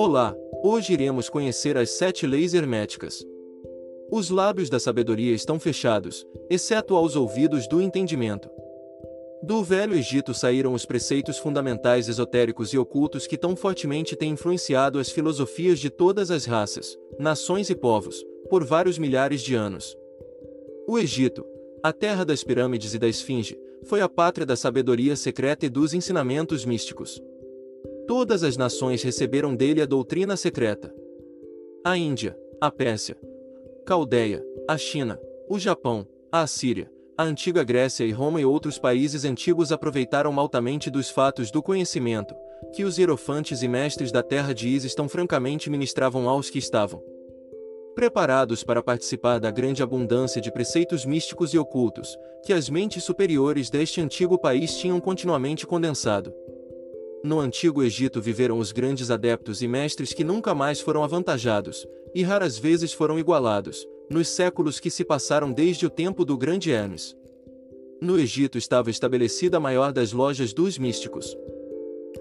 Olá, hoje iremos conhecer as sete leis herméticas. Os lábios da sabedoria estão fechados, exceto aos ouvidos do entendimento. Do Velho Egito saíram os preceitos fundamentais esotéricos e ocultos que tão fortemente têm influenciado as filosofias de todas as raças, nações e povos, por vários milhares de anos. O Egito, a terra das pirâmides e da esfinge, foi a pátria da sabedoria secreta e dos ensinamentos místicos. Todas as nações receberam dele a doutrina secreta. A Índia, a Pérsia, Caldeia, a China, o Japão, a Assíria, a antiga Grécia e Roma e outros países antigos aproveitaram altamente dos fatos do conhecimento, que os hierofantes e mestres da terra de Isis tão francamente ministravam aos que estavam preparados para participar da grande abundância de preceitos místicos e ocultos, que as mentes superiores deste antigo país tinham continuamente condensado. No antigo Egito viveram os grandes adeptos e mestres que nunca mais foram avantajados, e raras vezes foram igualados, nos séculos que se passaram desde o tempo do grande Hermes. No Egito estava estabelecida a maior das lojas dos místicos.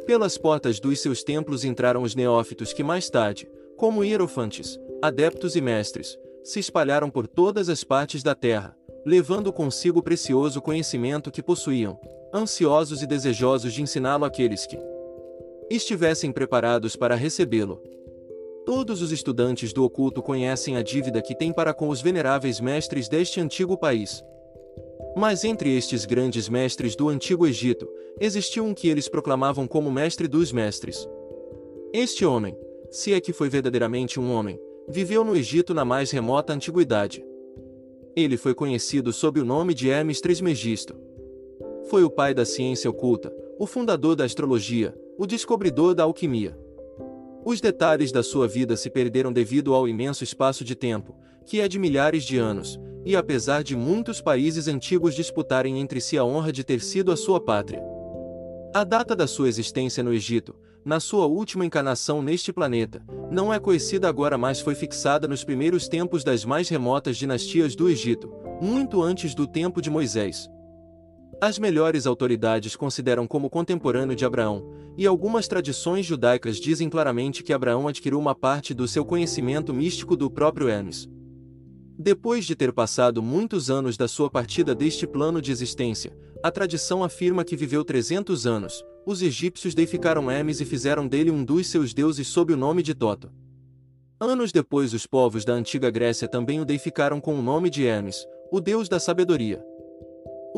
Pelas portas dos seus templos entraram os neófitos que mais tarde, como hierofantes, adeptos e mestres, se espalharam por todas as partes da terra, levando consigo o precioso conhecimento que possuíam, ansiosos e desejosos de ensiná-lo àqueles que estivessem preparados para recebê-lo. Todos os estudantes do oculto conhecem a dívida que têm para com os veneráveis mestres deste antigo país. Mas entre estes grandes mestres do antigo Egito, existiu um que eles proclamavam como mestre dos mestres. Este homem, se é que foi verdadeiramente um homem, viveu no Egito na mais remota antiguidade. Ele foi conhecido sob o nome de Hermes Trismegisto. Foi o pai da ciência oculta, o fundador da astrologia, o descobridor da alquimia. Os detalhes da sua vida se perderam devido ao imenso espaço de tempo, que é de milhares de anos, e apesar de muitos países antigos disputarem entre si a honra de ter sido a sua pátria. A data da sua existência no Egito, na sua última encarnação neste planeta, não é conhecida agora mas foi fixada nos primeiros tempos das mais remotas dinastias do Egito, muito antes do tempo de Moisés. As melhores autoridades consideram como contemporâneo de Abraão, e algumas tradições judaicas dizem claramente que Abraão adquiriu uma parte do seu conhecimento místico do próprio Hermes. Depois de ter passado muitos anos da sua partida deste plano de existência, a tradição afirma que viveu 300 anos, os egípcios deificaram Hermes e fizeram dele um dos seus deuses sob o nome de Toto. Anos depois os povos da antiga Grécia também o deificaram com o nome de Hermes, o deus da sabedoria.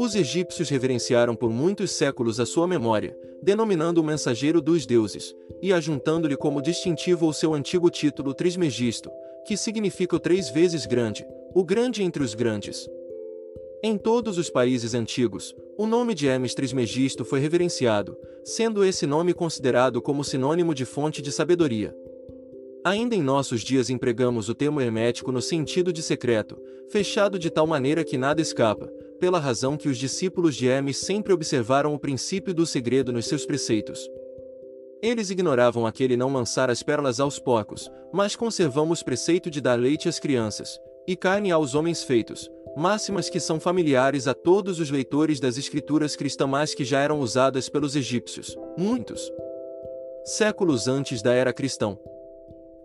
Os egípcios reverenciaram por muitos séculos a sua memória, denominando o mensageiro dos deuses, e ajuntando-lhe como distintivo o seu antigo título Trismegisto, que significa o três vezes grande, o grande entre os grandes. Em todos os países antigos, o nome de Hermes Trismegisto foi reverenciado, sendo esse nome considerado como sinônimo de fonte de sabedoria. Ainda em nossos dias empregamos o termo hermético no sentido de secreto, fechado de tal maneira que nada escapa, pela razão que os discípulos de Hermes sempre observaram o princípio do segredo nos seus preceitos. Eles ignoravam aquele não lançar as pérolas aos porcos, mas conservamos o preceito de dar leite às crianças, e carne aos homens feitos, máximas que são familiares a todos os leitores das escrituras cristãs que já eram usadas pelos egípcios, muitos séculos antes da era cristã.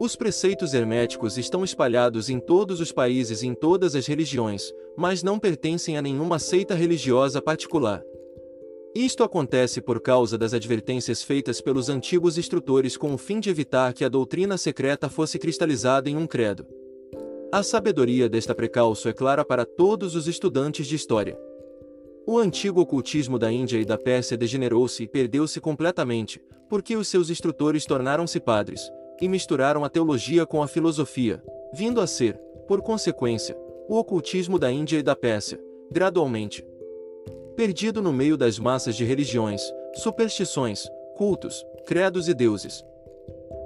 Os preceitos herméticos estão espalhados em todos os países e em todas as religiões, mas não pertencem a nenhuma seita religiosa particular. Isto acontece por causa das advertências feitas pelos antigos instrutores com o fim de evitar que a doutrina secreta fosse cristalizada em um credo. A sabedoria desta precalço é clara para todos os estudantes de história. O antigo ocultismo da Índia e da Pérsia degenerou-se e perdeu-se completamente, porque os seus instrutores tornaram-se padres, e misturaram a teologia com a filosofia, vindo a ser, por consequência, o ocultismo da Índia e da Pérsia, gradualmente. Perdido no meio das massas de religiões, superstições, cultos, credos e deuses,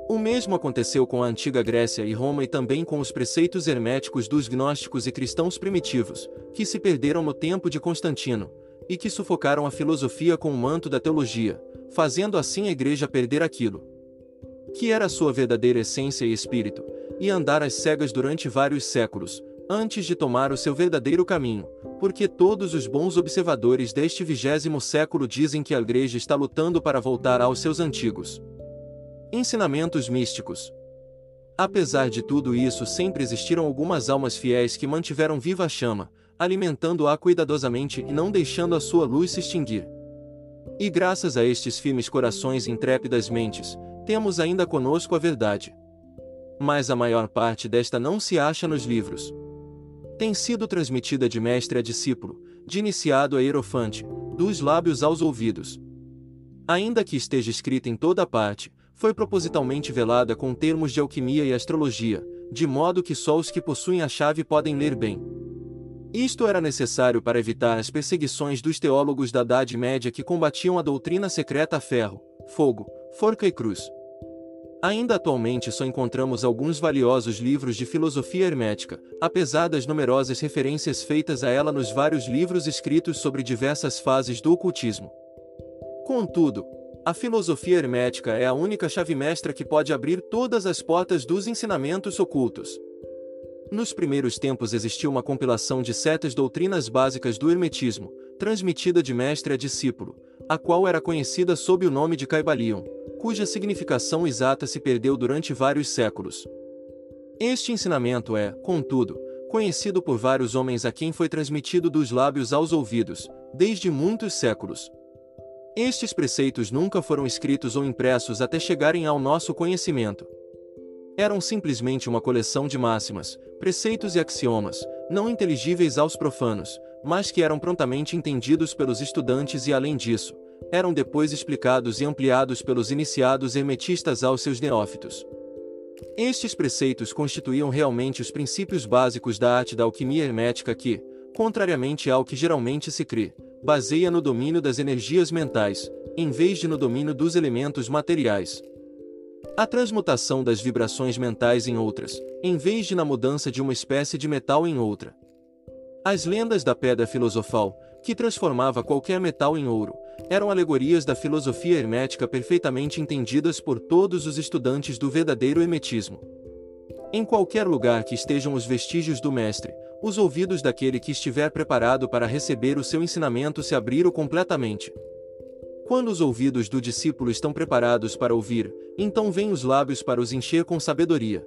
o mesmo aconteceu com a antiga Grécia e Roma e também com os preceitos herméticos dos gnósticos e cristãos primitivos, que se perderam no tempo de Constantino, e que sufocaram a filosofia com o manto da teologia, fazendo assim a igreja perder aquilo que era sua verdadeira essência e espírito, e andar às cegas durante vários séculos, antes de tomar o seu verdadeiro caminho, porque todos os bons observadores deste vigésimo século dizem que a igreja está lutando para voltar aos seus antigos Ensinamentos místicos. Apesar de tudo isso, sempre existiram algumas almas fiéis que mantiveram viva a chama, alimentando-a cuidadosamente e não deixando a sua luz se extinguir. E graças a estes firmes corações e intrépidas mentes, temos ainda conosco a verdade. Mas a maior parte desta não se acha nos livros. Tem sido transmitida de mestre a discípulo, de iniciado a hierofante, dos lábios aos ouvidos. Ainda que esteja escrita em toda parte, foi propositalmente velada com termos de alquimia e astrologia, de modo que só os que possuem a chave podem ler bem. Isto era necessário para evitar as perseguições dos teólogos da Idade Média que combatiam a doutrina secreta a ferro, fogo, forca e cruz. Ainda atualmente só encontramos alguns valiosos livros de filosofia hermética, apesar das numerosas referências feitas a ela nos vários livros escritos sobre diversas fases do ocultismo. Contudo, a filosofia hermética é a única chave mestra que pode abrir todas as portas dos ensinamentos ocultos. Nos primeiros tempos existiu uma compilação de sete doutrinas básicas do hermetismo, transmitida de mestre a discípulo, a qual era conhecida sob o nome de Caibalion, cuja significação exata se perdeu durante vários séculos. Este ensinamento é, contudo, conhecido por vários homens a quem foi transmitido dos lábios aos ouvidos, desde muitos séculos. Estes preceitos nunca foram escritos ou impressos até chegarem ao nosso conhecimento. Eram simplesmente uma coleção de máximas, preceitos e axiomas, não inteligíveis aos profanos, mas que eram prontamente entendidos pelos estudantes e, além disso, eram depois explicados e ampliados pelos iniciados hermetistas aos seus neófitos. Estes preceitos constituíam realmente os princípios básicos da arte da alquimia hermética que, contrariamente ao que geralmente se crê, baseia no domínio das energias mentais, em vez de no domínio dos elementos materiais. A transmutação das vibrações mentais em outras, em vez de na mudança de uma espécie de metal em outra. As lendas da pedra filosofal, que transformava qualquer metal em ouro, eram alegorias da filosofia hermética perfeitamente entendidas por todos os estudantes do verdadeiro hermetismo. Em qualquer lugar que estejam os vestígios do Mestre, os ouvidos daquele que estiver preparado para receber o seu ensinamento se abriram completamente. Quando os ouvidos do discípulo estão preparados para ouvir, então vêm os lábios para os encher com sabedoria.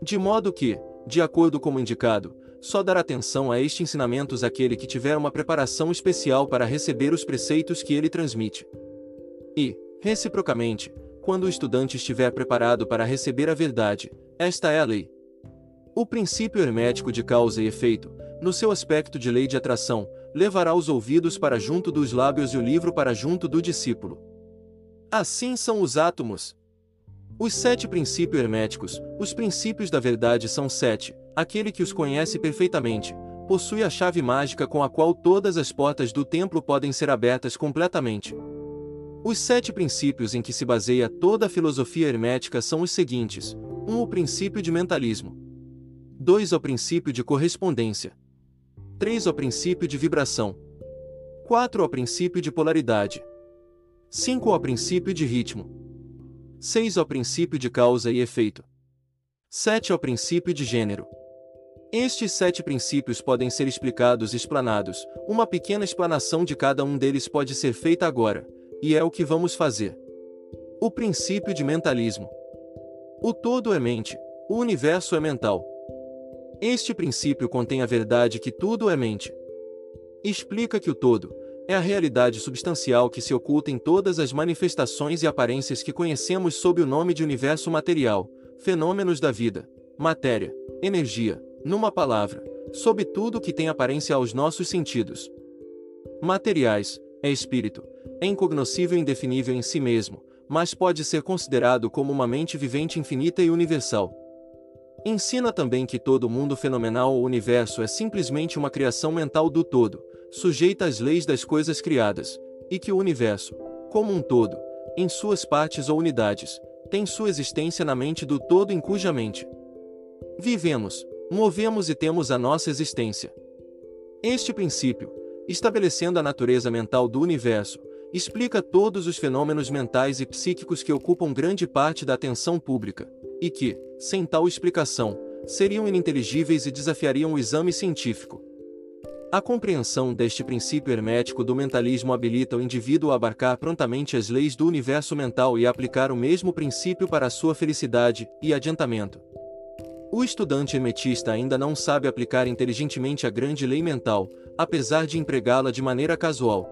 De modo que, de acordo com o indicado, só dará atenção a estes ensinamentos aquele que tiver uma preparação especial para receber os preceitos que ele transmite. E, reciprocamente, quando o estudante estiver preparado para receber a verdade, esta é a lei. O princípio hermético de causa e efeito, no seu aspecto de lei de atração, levará os ouvidos para junto dos lábios e o livro para junto do discípulo. Assim são os átomos. Os sete princípios herméticos, os princípios da verdade são sete, Aquele que os conhece perfeitamente, possui a chave mágica com a qual todas as portas do templo podem ser abertas completamente. Os sete princípios em que se baseia toda a filosofia hermética são os seguintes: 1. Um, o princípio de mentalismo. 2. O princípio de correspondência. 3. O princípio de vibração. 4. O princípio de polaridade. 5. O princípio de ritmo. 6. O princípio de causa e efeito. 7. O princípio de gênero. Estes sete princípios podem ser explicados e explanados, uma pequena explanação de cada um deles pode ser feita agora, e é o que vamos fazer. O princípio de mentalismo. O todo é mente, o universo é mental. Este princípio contém a verdade que tudo é mente. Explica que o todo é a realidade substancial que se oculta em todas as manifestações e aparências que conhecemos sob o nome de universo material, fenômenos da vida, matéria, energia, numa palavra, sob tudo que tem aparência aos nossos sentidos. Materiais, é espírito, é incognoscível e indefinível em si mesmo, mas pode ser considerado como uma mente vivente infinita e universal. Ensina também que todo mundo fenomenal ou universo é simplesmente uma criação mental do todo, sujeita às leis das coisas criadas, e que o universo, como um todo, em suas partes ou unidades, tem sua existência na mente do todo em cuja mente vivemos, movemos e temos a nossa existência. Este princípio, estabelecendo a natureza mental do universo, explica todos os fenômenos mentais e psíquicos que ocupam grande parte da atenção pública, e que, sem tal explicação, seriam ininteligíveis e desafiariam o exame científico. A compreensão deste princípio hermético do mentalismo habilita o indivíduo a abarcar prontamente as leis do universo mental e aplicar o mesmo princípio para sua felicidade e adiantamento. O estudante hermetista ainda não sabe aplicar inteligentemente a grande lei mental, apesar de empregá-la de maneira casual.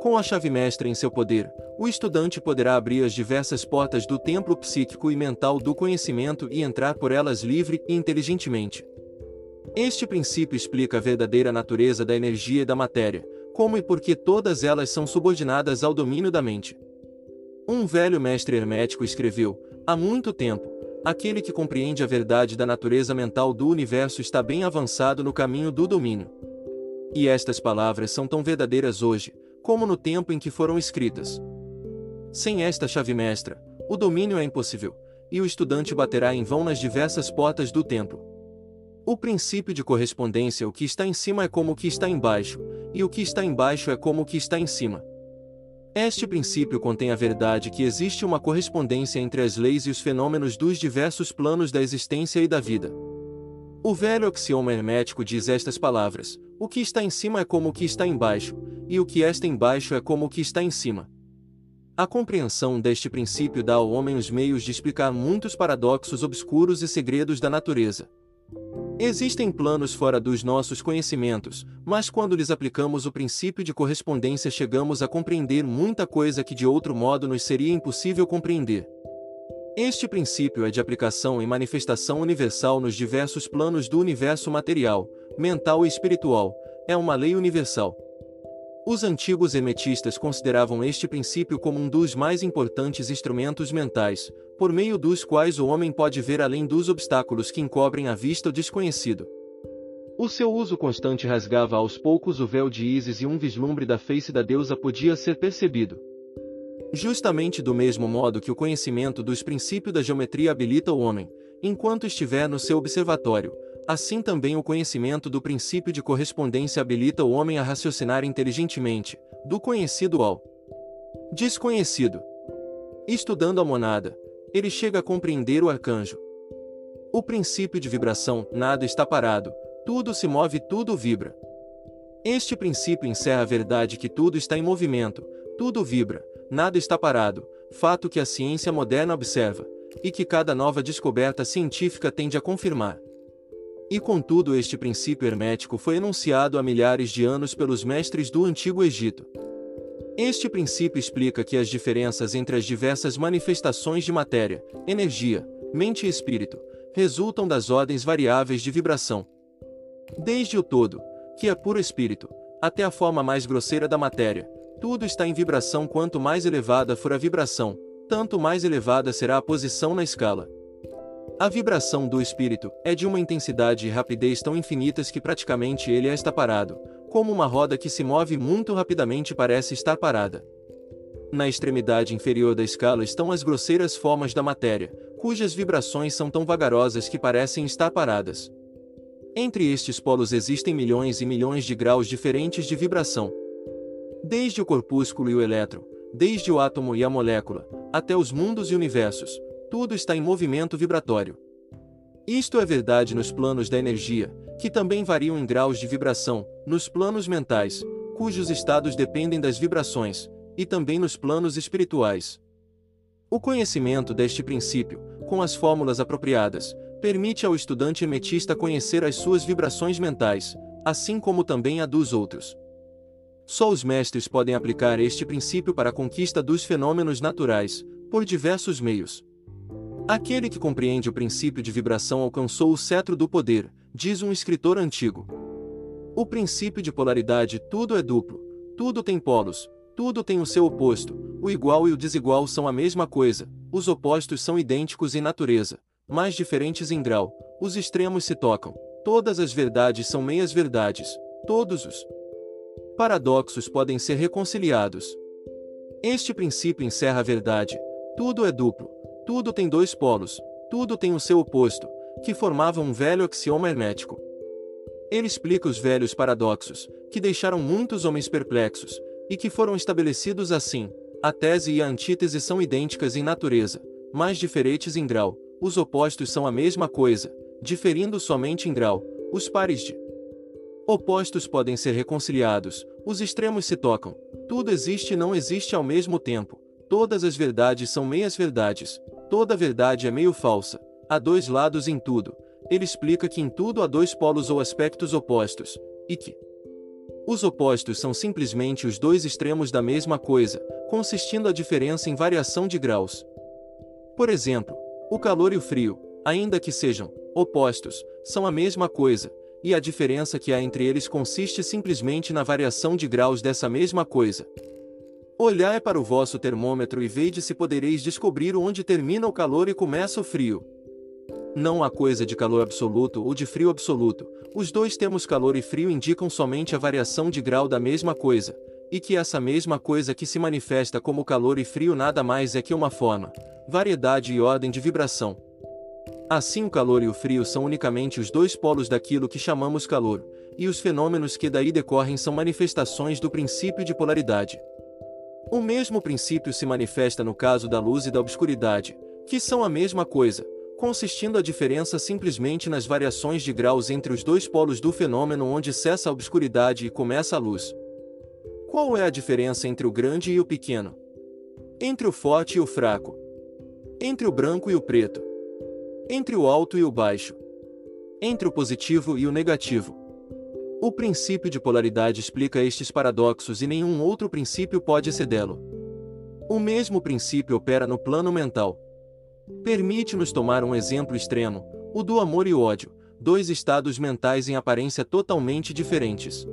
Com a chave mestra em seu poder, o estudante poderá abrir as diversas portas do templo psíquico e mental do conhecimento e entrar por elas livre e inteligentemente. Este princípio explica a verdadeira natureza da energia e da matéria, como e por que todas elas são subordinadas ao domínio da mente. Um velho mestre hermético escreveu, há muito tempo, aquele que compreende a verdade da natureza mental do universo está bem avançado no caminho do domínio. E estas palavras são tão verdadeiras hoje, como no tempo em que foram escritas. Sem esta chave mestra, o domínio é impossível, e o estudante baterá em vão nas diversas portas do templo. O princípio de correspondência o que está em cima é como o que está embaixo, e o que está embaixo é como o que está em cima. Este princípio contém a verdade que existe uma correspondência entre as leis e os fenômenos dos diversos planos da existência e da vida. O velho axioma hermético diz estas palavras: o que está em cima é como o que está embaixo, e o que está embaixo é como o que está em cima. A compreensão deste princípio dá ao homem os meios de explicar muitos paradoxos obscuros e segredos da natureza. Existem planos fora dos nossos conhecimentos, mas quando lhes aplicamos o princípio de correspondência chegamos a compreender muita coisa que de outro modo nos seria impossível compreender. Este princípio é de aplicação e manifestação universal nos diversos planos do universo material, mental e espiritual, é uma lei universal. Os antigos hermetistas consideravam este princípio como um dos mais importantes instrumentos mentais, por meio dos quais o homem pode ver além dos obstáculos que encobrem a vista o desconhecido. O seu uso constante rasgava aos poucos o véu de Ísis e um vislumbre da face da deusa podia ser percebido. Justamente do mesmo modo que o conhecimento dos princípios da geometria habilita o homem, enquanto estiver no seu observatório, Assim também o conhecimento do princípio de correspondência habilita o homem a raciocinar inteligentemente, do conhecido ao desconhecido. Estudando a monada, ele chega a compreender o arcanjo. O princípio de vibração, nada está parado, tudo se move, tudo vibra. Este princípio encerra a verdade que tudo está em movimento, tudo vibra, nada está parado, fato que a ciência moderna observa, e que cada nova descoberta científica tende a confirmar. E contudo este princípio hermético foi enunciado há milhares de anos pelos mestres do Antigo Egito. Este princípio explica que as diferenças entre as diversas manifestações de matéria, energia, mente e espírito, resultam das ordens variáveis de vibração. Desde o todo, que é puro espírito, até a forma mais grosseira da matéria, tudo está em vibração quanto mais elevada for a vibração, tanto mais elevada será a posição na escala. A vibração do espírito é de uma intensidade e rapidez tão infinitas que praticamente ele está parado, como uma roda que se move muito rapidamente parece estar parada. Na extremidade inferior da escala estão as grosseiras formas da matéria, cujas vibrações são tão vagarosas que parecem estar paradas. Entre estes polos existem milhões e milhões de graus diferentes de vibração. Desde o corpúsculo e o elétron, desde o átomo e a molécula, até os mundos e universos, tudo está em movimento vibratório. Isto é verdade nos planos da energia, que também variam em graus de vibração, nos planos mentais, cujos estados dependem das vibrações, e também nos planos espirituais. O conhecimento deste princípio, com as fórmulas apropriadas, permite ao estudante hermetista conhecer as suas vibrações mentais, assim como também a dos outros. Só os mestres podem aplicar este princípio para a conquista dos fenômenos naturais, por diversos meios. Aquele que compreende o princípio de vibração alcançou o cetro do poder, diz um escritor antigo. O princípio de polaridade tudo é duplo, tudo tem polos, tudo tem o seu oposto, o igual e o desigual são a mesma coisa, os opostos são idênticos em natureza, mas diferentes em grau, os extremos se tocam, todas as verdades são meias verdades, todos os paradoxos podem ser reconciliados. Este princípio encerra a verdade, tudo é duplo, tudo tem dois polos, tudo tem o seu oposto, que formavam um velho axioma hermético. Ele explica os velhos paradoxos, que deixaram muitos homens perplexos, e que foram estabelecidos assim: a tese e a antítese são idênticas em natureza, mas diferentes em grau, os opostos são a mesma coisa, diferindo somente em grau, os pares de Opostos podem ser reconciliados, os extremos se tocam. Tudo existe e não existe ao mesmo tempo. Todas as verdades são meias verdades. Toda verdade é meio falsa. Há dois lados em tudo. Ele explica que em tudo há dois polos ou aspectos opostos, e que os opostos são simplesmente os dois extremos da mesma coisa, consistindo a diferença em variação de graus. Por exemplo, o calor e o frio, ainda que sejam opostos, são a mesma coisa, e a diferença que há entre eles consiste simplesmente na variação de graus dessa mesma coisa. Olhai para o vosso termômetro e vede se podereis descobrir onde termina o calor e começa o frio. Não há coisa de calor absoluto ou de frio absoluto, os dois termos calor e frio indicam somente a variação de grau da mesma coisa, e que essa mesma coisa que se manifesta como calor e frio nada mais é que uma forma, variedade e ordem de vibração. Assim o calor e o frio são unicamente os dois polos daquilo que chamamos calor, e os fenômenos que daí decorrem são manifestações do princípio de polaridade. O mesmo princípio se manifesta no caso da luz e da obscuridade, que são a mesma coisa, consistindo a diferença simplesmente nas variações de graus entre os dois polos do fenômeno onde cessa a obscuridade e começa a luz. Qual é a diferença entre o grande e o pequeno? Entre o forte e o fraco? Entre o branco e o preto? Entre o alto e o baixo? Entre o positivo e o negativo? O princípio de polaridade explica estes paradoxos e nenhum outro princípio pode excedê-lo. O mesmo princípio opera no plano mental. Permite-nos tomar um exemplo extremo, o do amor e o ódio, dois estados mentais em aparência totalmente diferentes.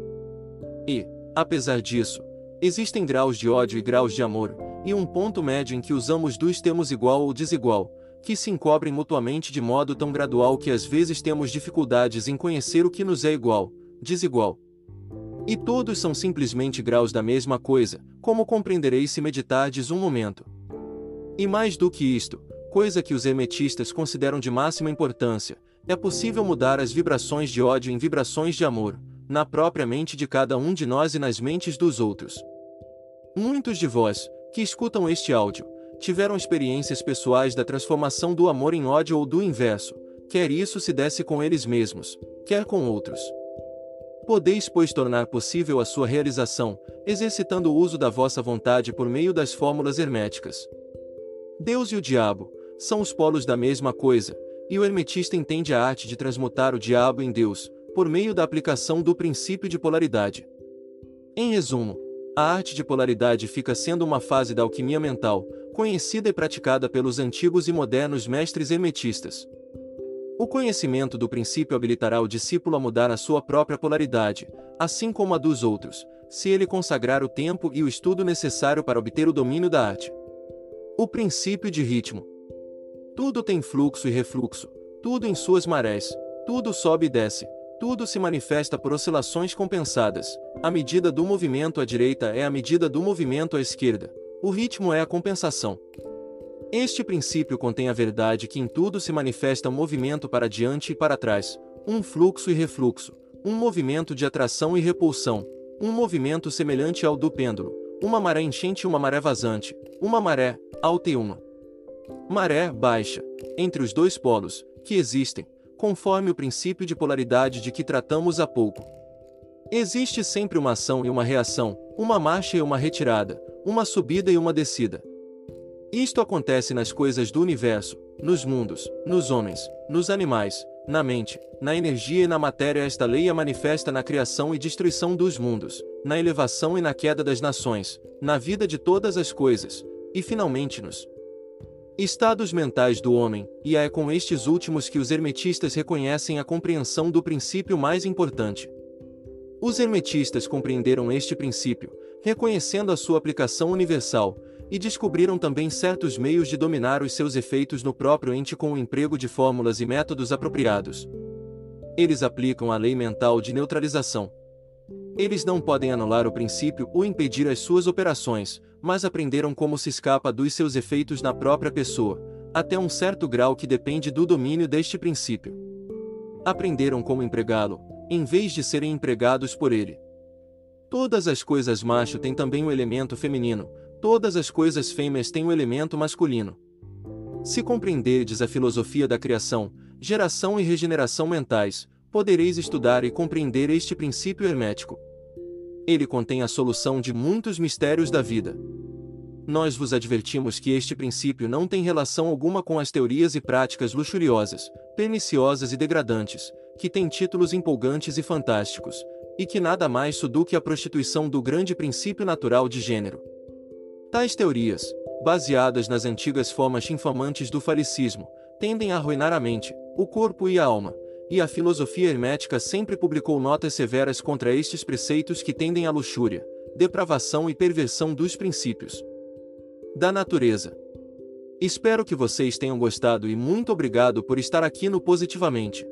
E, apesar disso, existem graus de ódio e graus de amor, e um ponto médio em que usamos dois termos igual ou desigual, que se encobrem mutuamente de modo tão gradual que às vezes temos dificuldades em conhecer o que nos é igual, desigual. E todos são simplesmente graus da mesma coisa, como compreendereis se meditardes um momento. E mais do que isto, coisa que os hermetistas consideram de máxima importância, é possível mudar as vibrações de ódio em vibrações de amor, na própria mente de cada um de nós e nas mentes dos outros. Muitos de vós, que escutam este áudio, tiveram experiências pessoais da transformação do amor em ódio ou do inverso, quer isso se desse com eles mesmos, quer com outros. Podeis, pois, tornar possível a sua realização, exercitando o uso da vossa vontade por meio das fórmulas herméticas. Deus e o diabo são os polos da mesma coisa, e o hermetista entende a arte de transmutar o diabo em Deus, por meio da aplicação do princípio de polaridade. Em resumo, a arte de polaridade fica sendo uma fase da alquimia mental, conhecida e praticada pelos antigos e modernos mestres hermetistas. O conhecimento do princípio habilitará o discípulo a mudar a sua própria polaridade, assim como a dos outros, se ele consagrar o tempo e o estudo necessário para obter o domínio da arte. O princípio de ritmo. Tudo tem fluxo e refluxo, tudo em suas marés, tudo sobe e desce, tudo se manifesta por oscilações compensadas. A medida do movimento à direita é a medida do movimento à esquerda. O ritmo é a compensação. Este princípio contém a verdade que em tudo se manifesta um movimento para diante e para trás, um fluxo e refluxo, um movimento de atração e repulsão, um movimento semelhante ao do pêndulo, uma maré enchente e uma maré vazante, uma maré alta e uma maré baixa, entre os dois polos, que existem, conforme o princípio de polaridade de que tratamos há pouco. Existe sempre uma ação e uma reação, uma marcha e uma retirada, uma subida e uma descida. Isto acontece nas coisas do universo, nos mundos, nos homens, nos animais, na mente, na energia e na matéria. Esta lei é manifesta na criação e destruição dos mundos, na elevação e na queda das nações, na vida de todas as coisas, e finalmente nos estados mentais do homem, e é com estes últimos que os hermetistas reconhecem a compreensão do princípio mais importante. Os hermetistas compreenderam este princípio, reconhecendo a sua aplicação universal, e descobriram também certos meios de dominar os seus efeitos no próprio ente com o emprego de fórmulas e métodos apropriados. Eles aplicam a lei mental de neutralização. Eles não podem anular o princípio ou impedir as suas operações, mas aprenderam como se escapa dos seus efeitos na própria pessoa, até um certo grau que depende do domínio deste princípio. Aprenderam como empregá-lo, em vez de serem empregados por ele. Todas as coisas macho têm também um elemento feminino, Todas as coisas fêmeas têm um elemento masculino. Se compreenderdes a filosofia da criação, geração e regeneração mentais, podereis estudar e compreender este princípio hermético. Ele contém a solução de muitos mistérios da vida. Nós vos advertimos que este princípio não tem relação alguma com as teorias e práticas luxuriosas, perniciosas e degradantes, que têm títulos empolgantes e fantásticos, e que nada mais do que a prostituição do grande princípio natural de gênero. Tais teorias, baseadas nas antigas formas infamantes do faricismo, tendem a arruinar a mente, o corpo e a alma, e a filosofia hermética sempre publicou notas severas contra estes preceitos que tendem à luxúria, depravação e perversão dos princípios da natureza. Espero que vocês tenham gostado e muito obrigado por estar aqui no Positivamente.